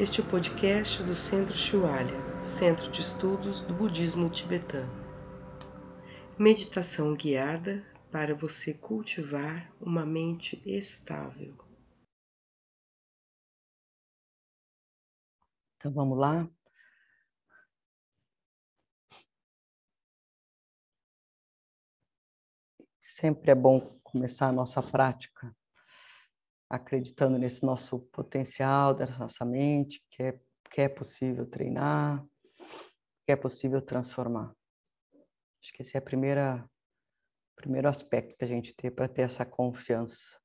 Este é o podcast do Centro Shualya, Centro de Estudos do Budismo Tibetano. Meditação guiada para você cultivar uma mente estável. Então vamos lá. Sempre é bom começar a nossa prática acreditando nesse nosso potencial, dessa nossa mente, que é, que é possível treinar, que é possível transformar. Acho que esse é o primeiro aspecto que a gente tem para ter essa confiança.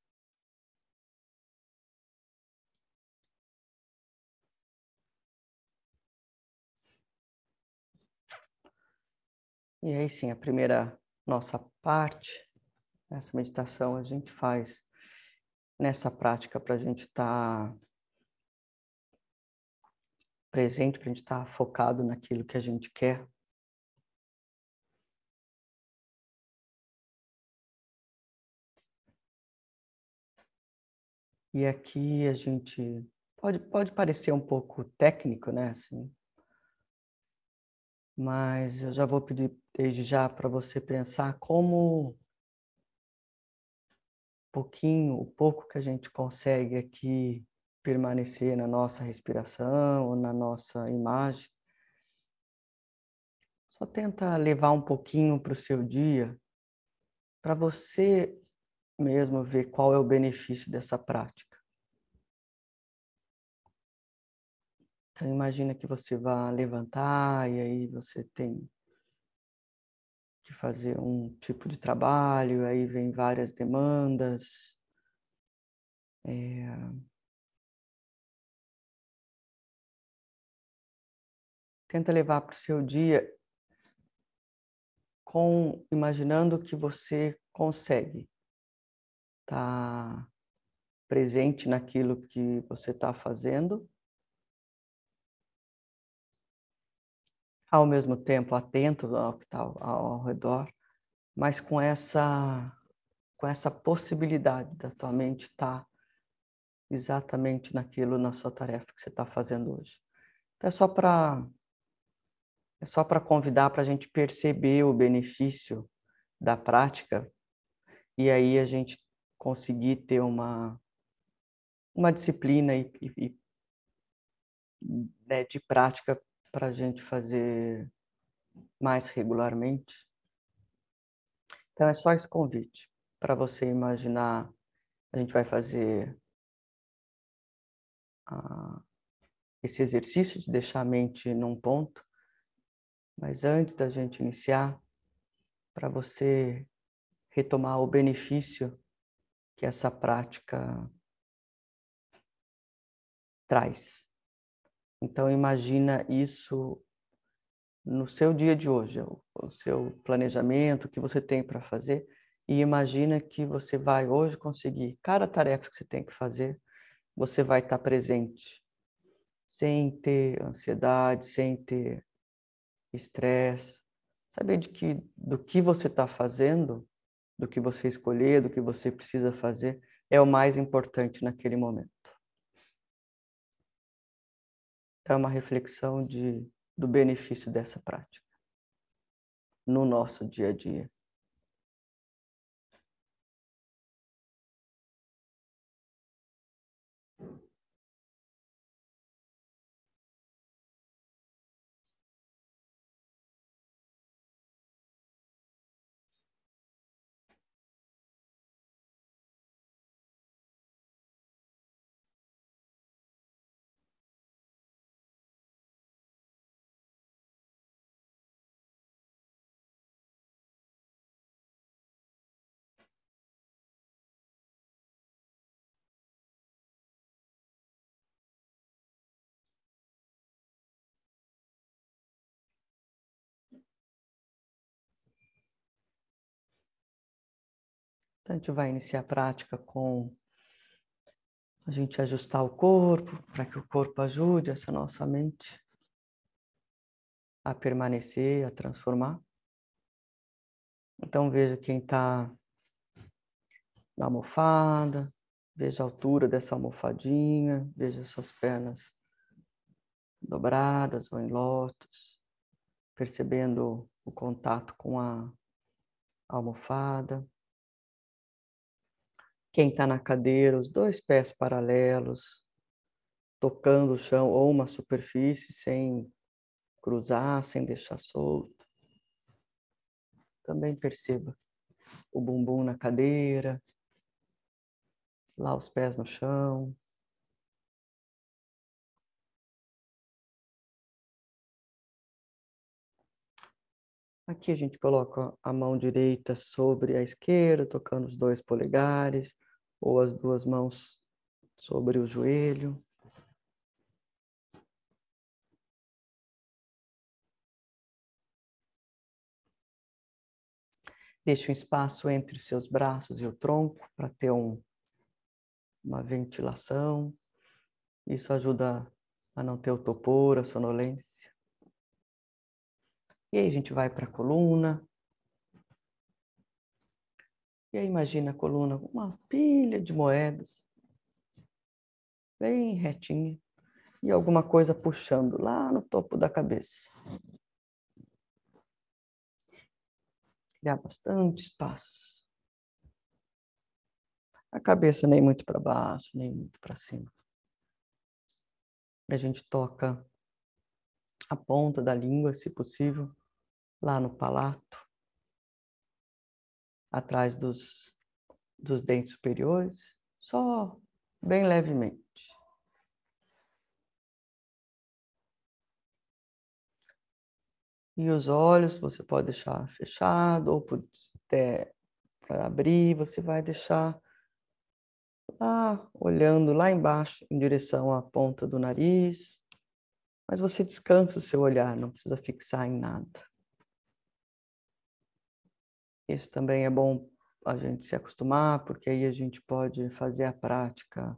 E aí sim, a primeira nossa parte, essa meditação a gente faz nessa prática para a gente estar tá presente, para a gente estar tá focado naquilo que a gente quer. E aqui a gente pode, pode parecer um pouco técnico, né? Assim, mas eu já vou pedir desde já para você pensar como pouquinho, o pouco que a gente consegue aqui permanecer na nossa respiração, na nossa imagem, só tenta levar um pouquinho para o seu dia, para você mesmo ver qual é o benefício dessa prática. Então imagina que você vai levantar e aí você tem fazer um tipo de trabalho, aí vem várias demandas. É... Tenta levar para o seu dia com imaginando que você consegue estar tá presente naquilo que você está fazendo ao mesmo tempo atento ao que está ao, ao redor, mas com essa com essa possibilidade da tua mente estar tá exatamente naquilo na sua tarefa que você está fazendo hoje. Então é só para é só para convidar para a gente perceber o benefício da prática e aí a gente conseguir ter uma uma disciplina e, e, né, de prática para a gente fazer mais regularmente. Então é só esse convite para você imaginar. A gente vai fazer esse exercício de deixar a mente num ponto, mas antes da gente iniciar, para você retomar o benefício que essa prática traz. Então imagina isso no seu dia de hoje, o seu planejamento, o que você tem para fazer, e imagina que você vai hoje conseguir cada tarefa que você tem que fazer, você vai estar presente, sem ter ansiedade, sem ter estresse, saber de que do que você está fazendo, do que você escolher, do que você precisa fazer, é o mais importante naquele momento. É uma reflexão de, do benefício dessa prática no nosso dia a dia. Então, a gente vai iniciar a prática com a gente ajustar o corpo, para que o corpo ajude essa nossa mente a permanecer, a transformar. Então, veja quem está na almofada, veja a altura dessa almofadinha, veja suas pernas dobradas ou em lótus, percebendo o contato com a almofada. Quem está na cadeira, os dois pés paralelos, tocando o chão ou uma superfície sem cruzar, sem deixar solto. Também perceba o bumbum na cadeira, lá os pés no chão. Aqui a gente coloca a mão direita sobre a esquerda, tocando os dois polegares, ou as duas mãos sobre o joelho. Deixe um espaço entre seus braços e o tronco para ter um, uma ventilação. Isso ajuda a não ter o topor, a sonolência. E aí a gente vai para a coluna. E aí imagina a coluna uma pilha de moedas, bem retinha, e alguma coisa puxando lá no topo da cabeça. Criar bastante espaço. A cabeça nem muito para baixo, nem muito para cima. A gente toca a ponta da língua, se possível, lá no palato, atrás dos, dos dentes superiores, só bem levemente. E os olhos você pode deixar fechado ou para abrir, você vai deixar lá olhando lá embaixo em direção à ponta do nariz, mas você descansa o seu olhar, não precisa fixar em nada. Isso também é bom a gente se acostumar, porque aí a gente pode fazer a prática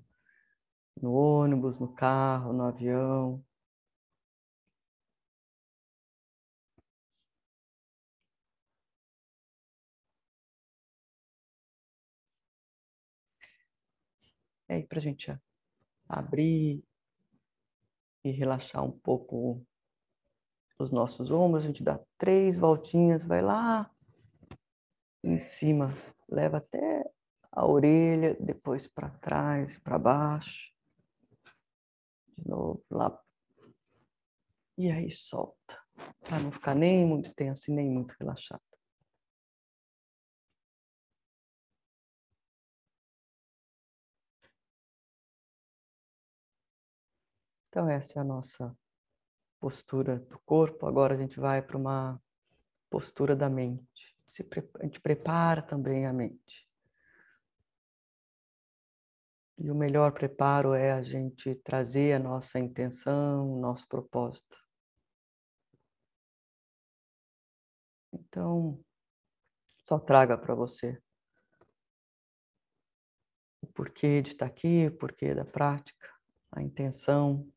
no ônibus, no carro, no avião. E aí, para a gente abrir e relaxar um pouco os nossos ombros, a gente dá três voltinhas, vai lá em cima, leva até a orelha, depois para trás para baixo. De novo, lá. E aí solta, para não ficar nem muito tenso e nem muito relaxado. Então, essa é a nossa postura do corpo. Agora a gente vai para uma postura da mente se, a gente prepara também a mente. E o melhor preparo é a gente trazer a nossa intenção, o nosso propósito. Então, só traga para você o porquê de estar aqui, o porquê da prática, a intenção.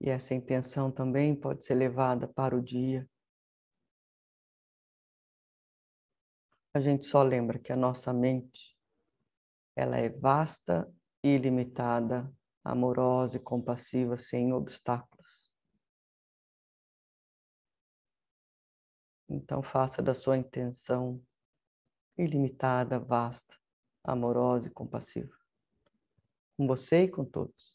E essa intenção também pode ser levada para o dia. A gente só lembra que a nossa mente ela é vasta, ilimitada, amorosa e compassiva, sem obstáculos. Então faça da sua intenção ilimitada, vasta, amorosa e compassiva, com você e com todos.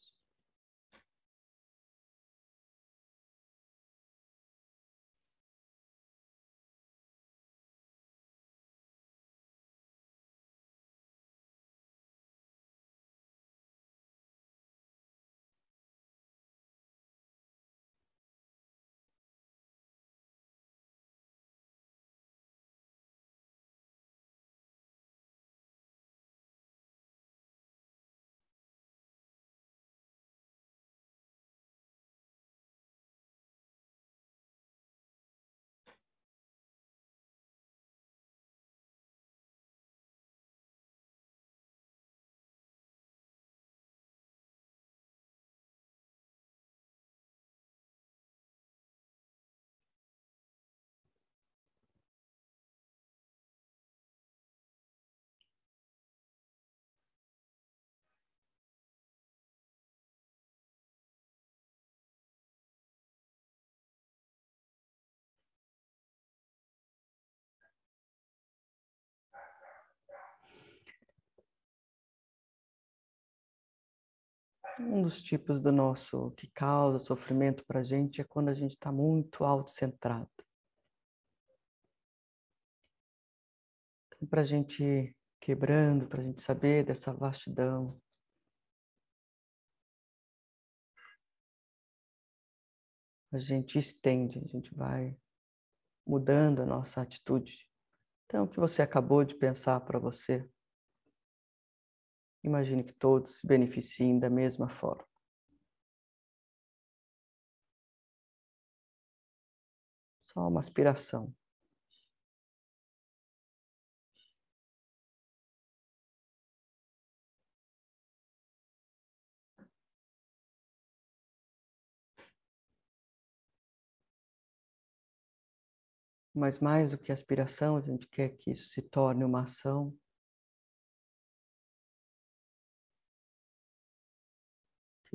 Um dos tipos do nosso que causa sofrimento para a gente é quando a gente está muito autocentrado. Então, para a gente quebrando, para a gente saber dessa vastidão, a gente estende, a gente vai mudando a nossa atitude. Então, o que você acabou de pensar para você, imagine que todos se beneficiem da mesma forma. Só uma aspiração. Mas mais do que aspiração, a gente quer que isso se torne uma ação.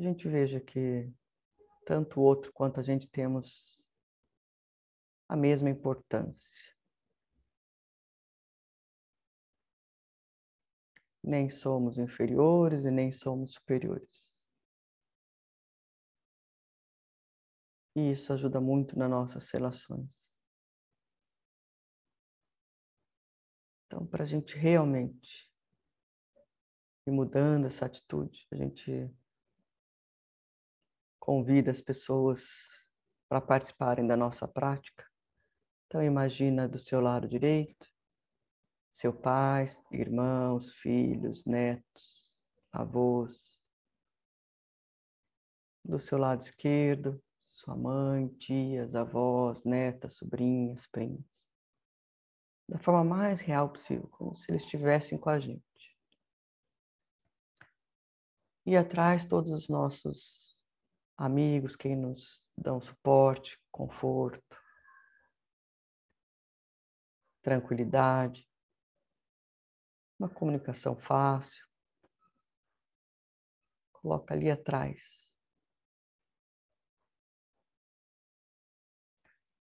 A gente veja que tanto o outro quanto a gente temos a mesma importância. Nem somos inferiores e nem somos superiores. E isso ajuda muito nas nossas relações. Então, para a gente realmente ir mudando essa atitude, a gente convida as pessoas para participarem da nossa prática. Então, imagina do seu lado direito, seu pai, irmãos, filhos, netos, avós. Do seu lado esquerdo, sua mãe, tias, avós, netas, sobrinhas, primos da forma mais real possível, como se eles estivessem com a gente. E atrás todos os nossos amigos, quem nos dão suporte, conforto, tranquilidade, uma comunicação fácil. Coloca ali atrás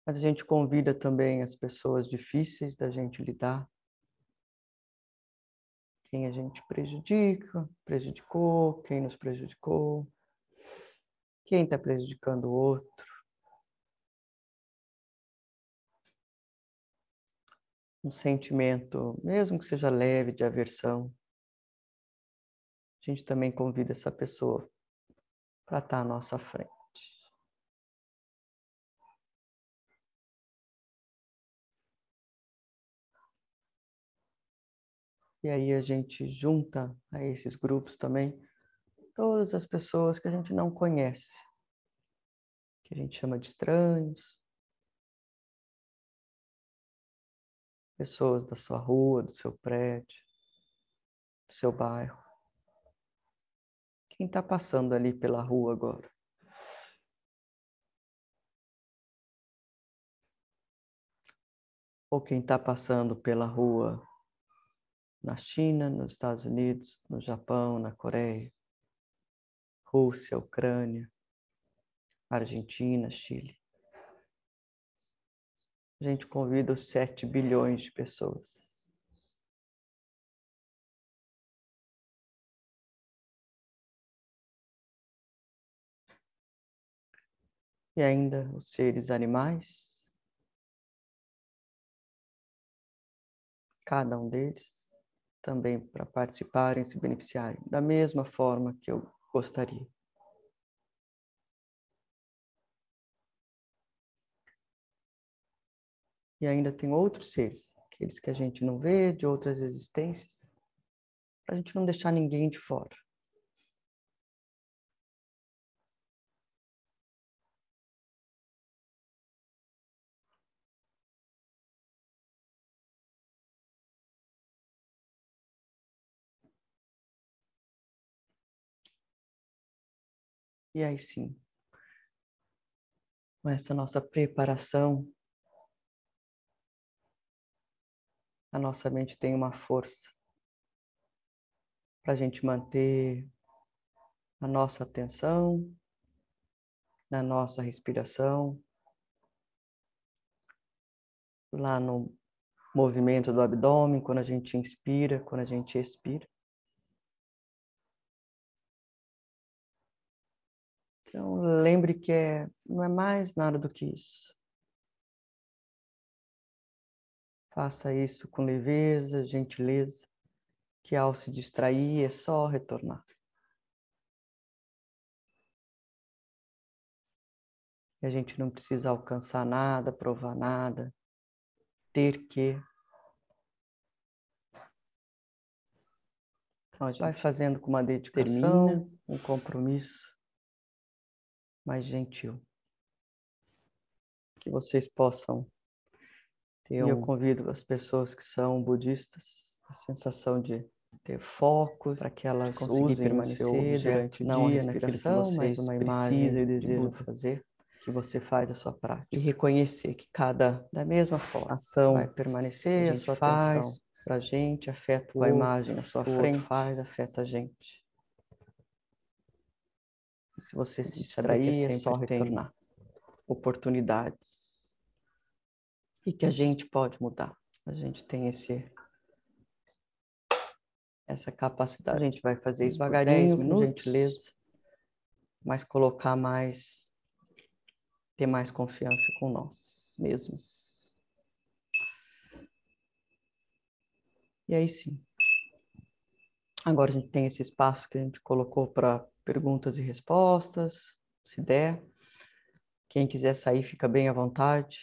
Mas a gente convida também as pessoas difíceis da gente lidar. Quem a gente prejudica, prejudicou, quem nos prejudicou, quem está prejudicando o outro. Um sentimento, mesmo que seja leve, de aversão. A gente também convida essa pessoa para estar tá à nossa frente. E aí a gente junta a esses grupos também todas as pessoas que a gente não conhece, que a gente chama de estranhos, pessoas da sua rua, do seu prédio, do seu bairro. Quem está passando ali pela rua agora? Ou quem está passando pela rua na China, nos Estados Unidos, no Japão, na Coreia, Rússia, Ucrânia, Argentina, Chile. A gente convida os 7 bilhões de pessoas. E ainda os seres animais, cada um deles também para participarem, se beneficiarem, da mesma forma que eu gostaria. E ainda tem outros seres, aqueles que a gente não vê, de outras existências, para a gente não deixar ninguém de fora. E aí sim, com essa nossa preparação, a nossa mente tem uma força para a gente manter a nossa atenção na nossa respiração, lá no movimento do abdômen, quando a gente inspira, quando a gente expira. Então, lembre que é, não é mais nada do que isso. Faça isso com leveza, gentileza, que ao se distrair é só retornar. E a gente não precisa alcançar nada, provar nada, ter que. Então a gente vai fazendo com uma dedicação, termina. um compromisso mais gentil. Que vocês possam ter. Um... eu convido as pessoas que são budistas a sensação de ter foco para que elas conseguir permanecer durante o não dia naquilo que vocês mas uma precisam e desejam fazer que você faz a sua prática e reconhecer que cada da mesma forma ação vai permanecer, a, a sua faz para a gente afeta a imagem na sua frente faz afeta a gente. Se você se distrair, é só retornar oportunidades e que a gente pode mudar. A gente tem esse essa capacidade. A gente vai fazer isso devagarinho, com gentileza, mas colocar mais ter mais confiança com nós mesmos. E aí sim. Agora a gente tem esse espaço que a gente colocou para perguntas e respostas, se der. Quem quiser sair, fica bem à vontade.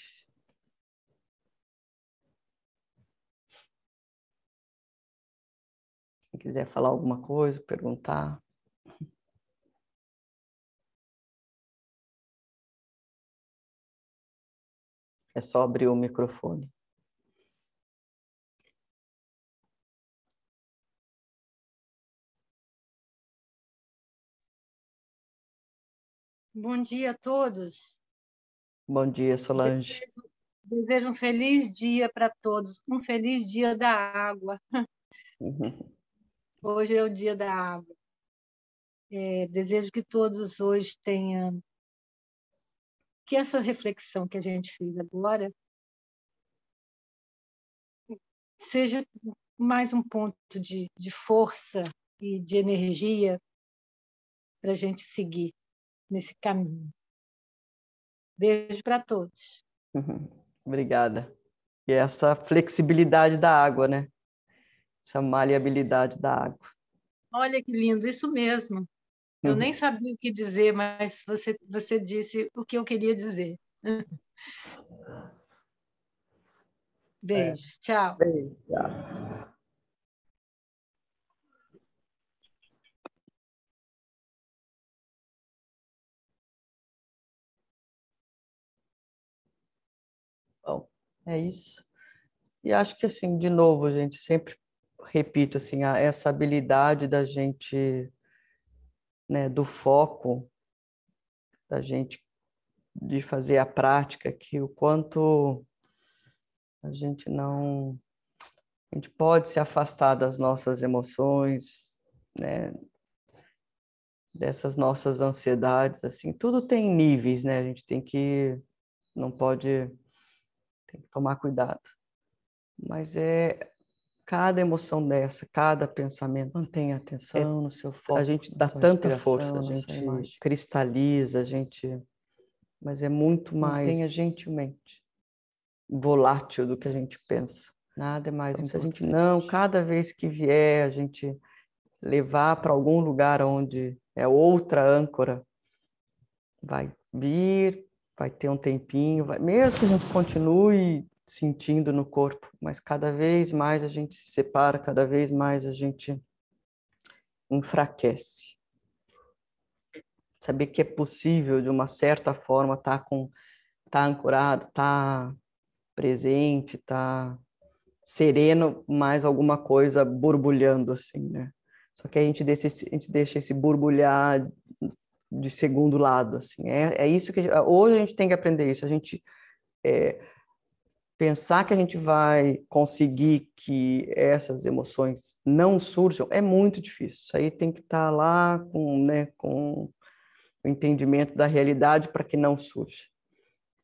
Quem quiser falar alguma coisa, perguntar. É só abrir o microfone. Bom dia a todos. Bom dia, Solange. Desejo, desejo um feliz dia para todos, um feliz dia da água. Uhum. Hoje é o dia da água. É, desejo que todos hoje tenham que essa reflexão que a gente fez agora seja mais um ponto de, de força e de energia para a gente seguir nesse caminho. Beijo para todos. Uhum. Obrigada. E essa flexibilidade da água, né? Essa maleabilidade da água. Olha que lindo, isso mesmo. Eu uhum. nem sabia o que dizer, mas você, você disse o que eu queria dizer. Beijo, é. tchau. Beijo, tchau. É isso. E acho que assim, de novo, gente, sempre repito assim, essa habilidade da gente né, do foco da gente de fazer a prática, que o quanto a gente não a gente pode se afastar das nossas emoções, né, dessas nossas ansiedades, assim, tudo tem níveis, né? A gente tem que não pode tem que tomar cuidado. Mas é cada emoção dessa, cada pensamento. Mantenha atenção é, no seu foco. A gente dá tanta força, a gente cristaliza, a gente. Mas é muito mais. Mantenha gentilmente. Volátil do que a gente pensa. Nada é mais então, importante. Se a gente não, cada vez que vier, a gente levar para algum lugar onde é outra âncora, vai vir, vai ter um tempinho, vai, mesmo que a gente continue sentindo no corpo, mas cada vez mais a gente se separa, cada vez mais a gente enfraquece. Saber que é possível, de uma certa forma, estar tá com tá ancorado, tá presente, tá sereno, mais alguma coisa borbulhando assim, né? Só que a gente deixa a gente deixa esse borbulhar de segundo lado, assim. É, é isso que hoje a gente tem que aprender isso. A gente é, pensar que a gente vai conseguir que essas emoções não surjam é muito difícil. Isso aí tem que estar tá lá com, né, com o entendimento da realidade para que não surja.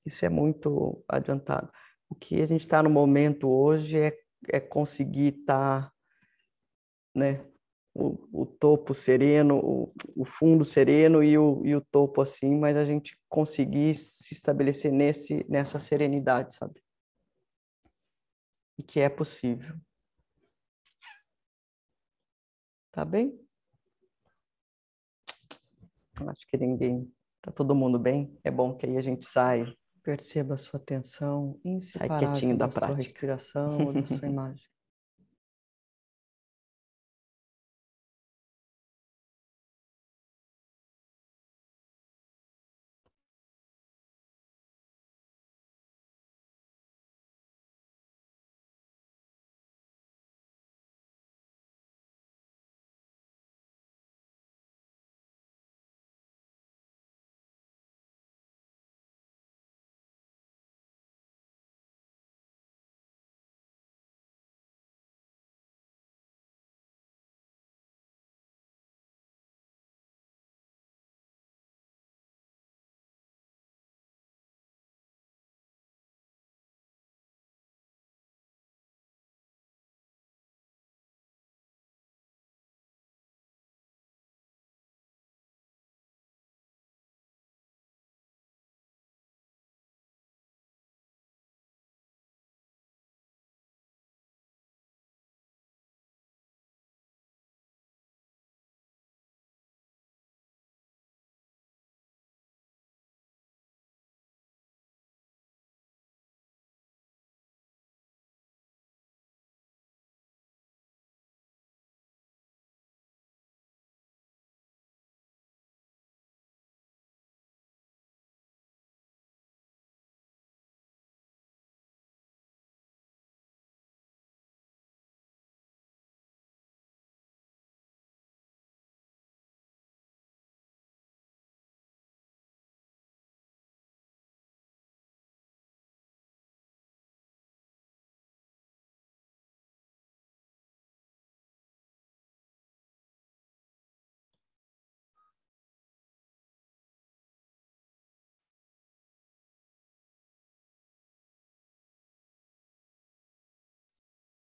Isso é muito adiantado. O que a gente está no momento hoje é, é conseguir estar, tá, né, o, o topo sereno, o, o fundo sereno e o, e o topo assim, mas a gente conseguir se estabelecer nesse, nessa serenidade, sabe? E que é possível. Tá bem? Acho que ninguém. Tá todo mundo bem? É bom que aí a gente sai. Perceba a sua atenção inseparável sai quietinho da, da prática. sua respiração ou da sua imagem.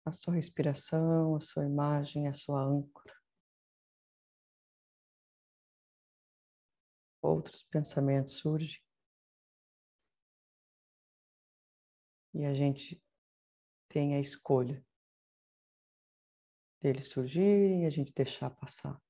A sua respiração, a sua imagem, a sua âncora. Outros pensamentos surgem. E a gente tem a escolha deles surgirem e a gente deixar passar.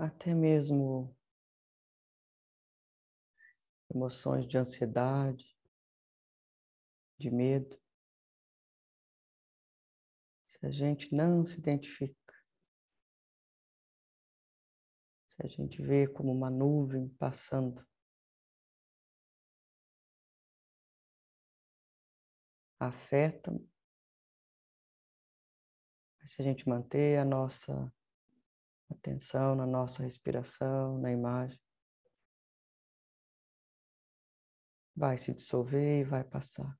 Até mesmo emoções de ansiedade, de medo. Se a gente não se identifica, se a gente vê como uma nuvem passando, afeta, mas se a gente manter a nossa atenção na nossa respiração, na imagem. Vai se dissolver e vai passar.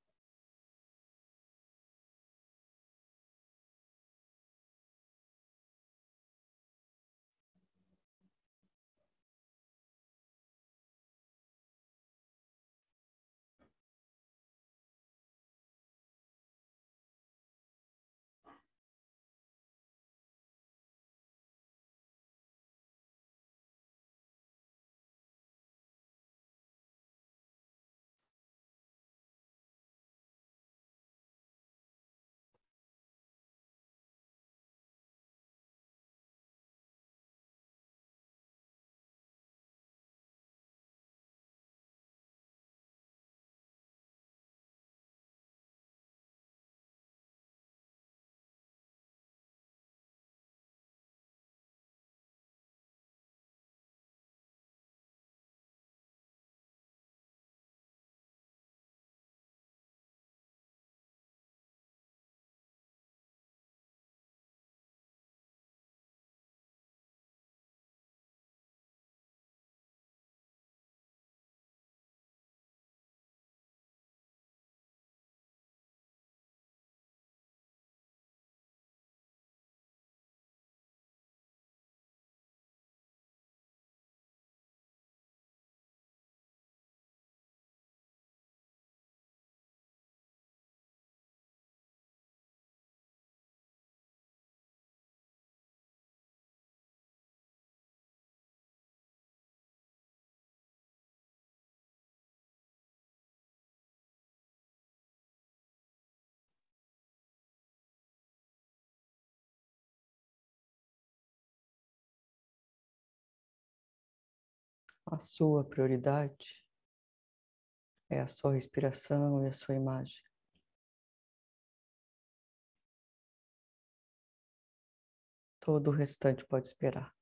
A sua prioridade é a sua respiração e a sua imagem. Todo o restante pode esperar.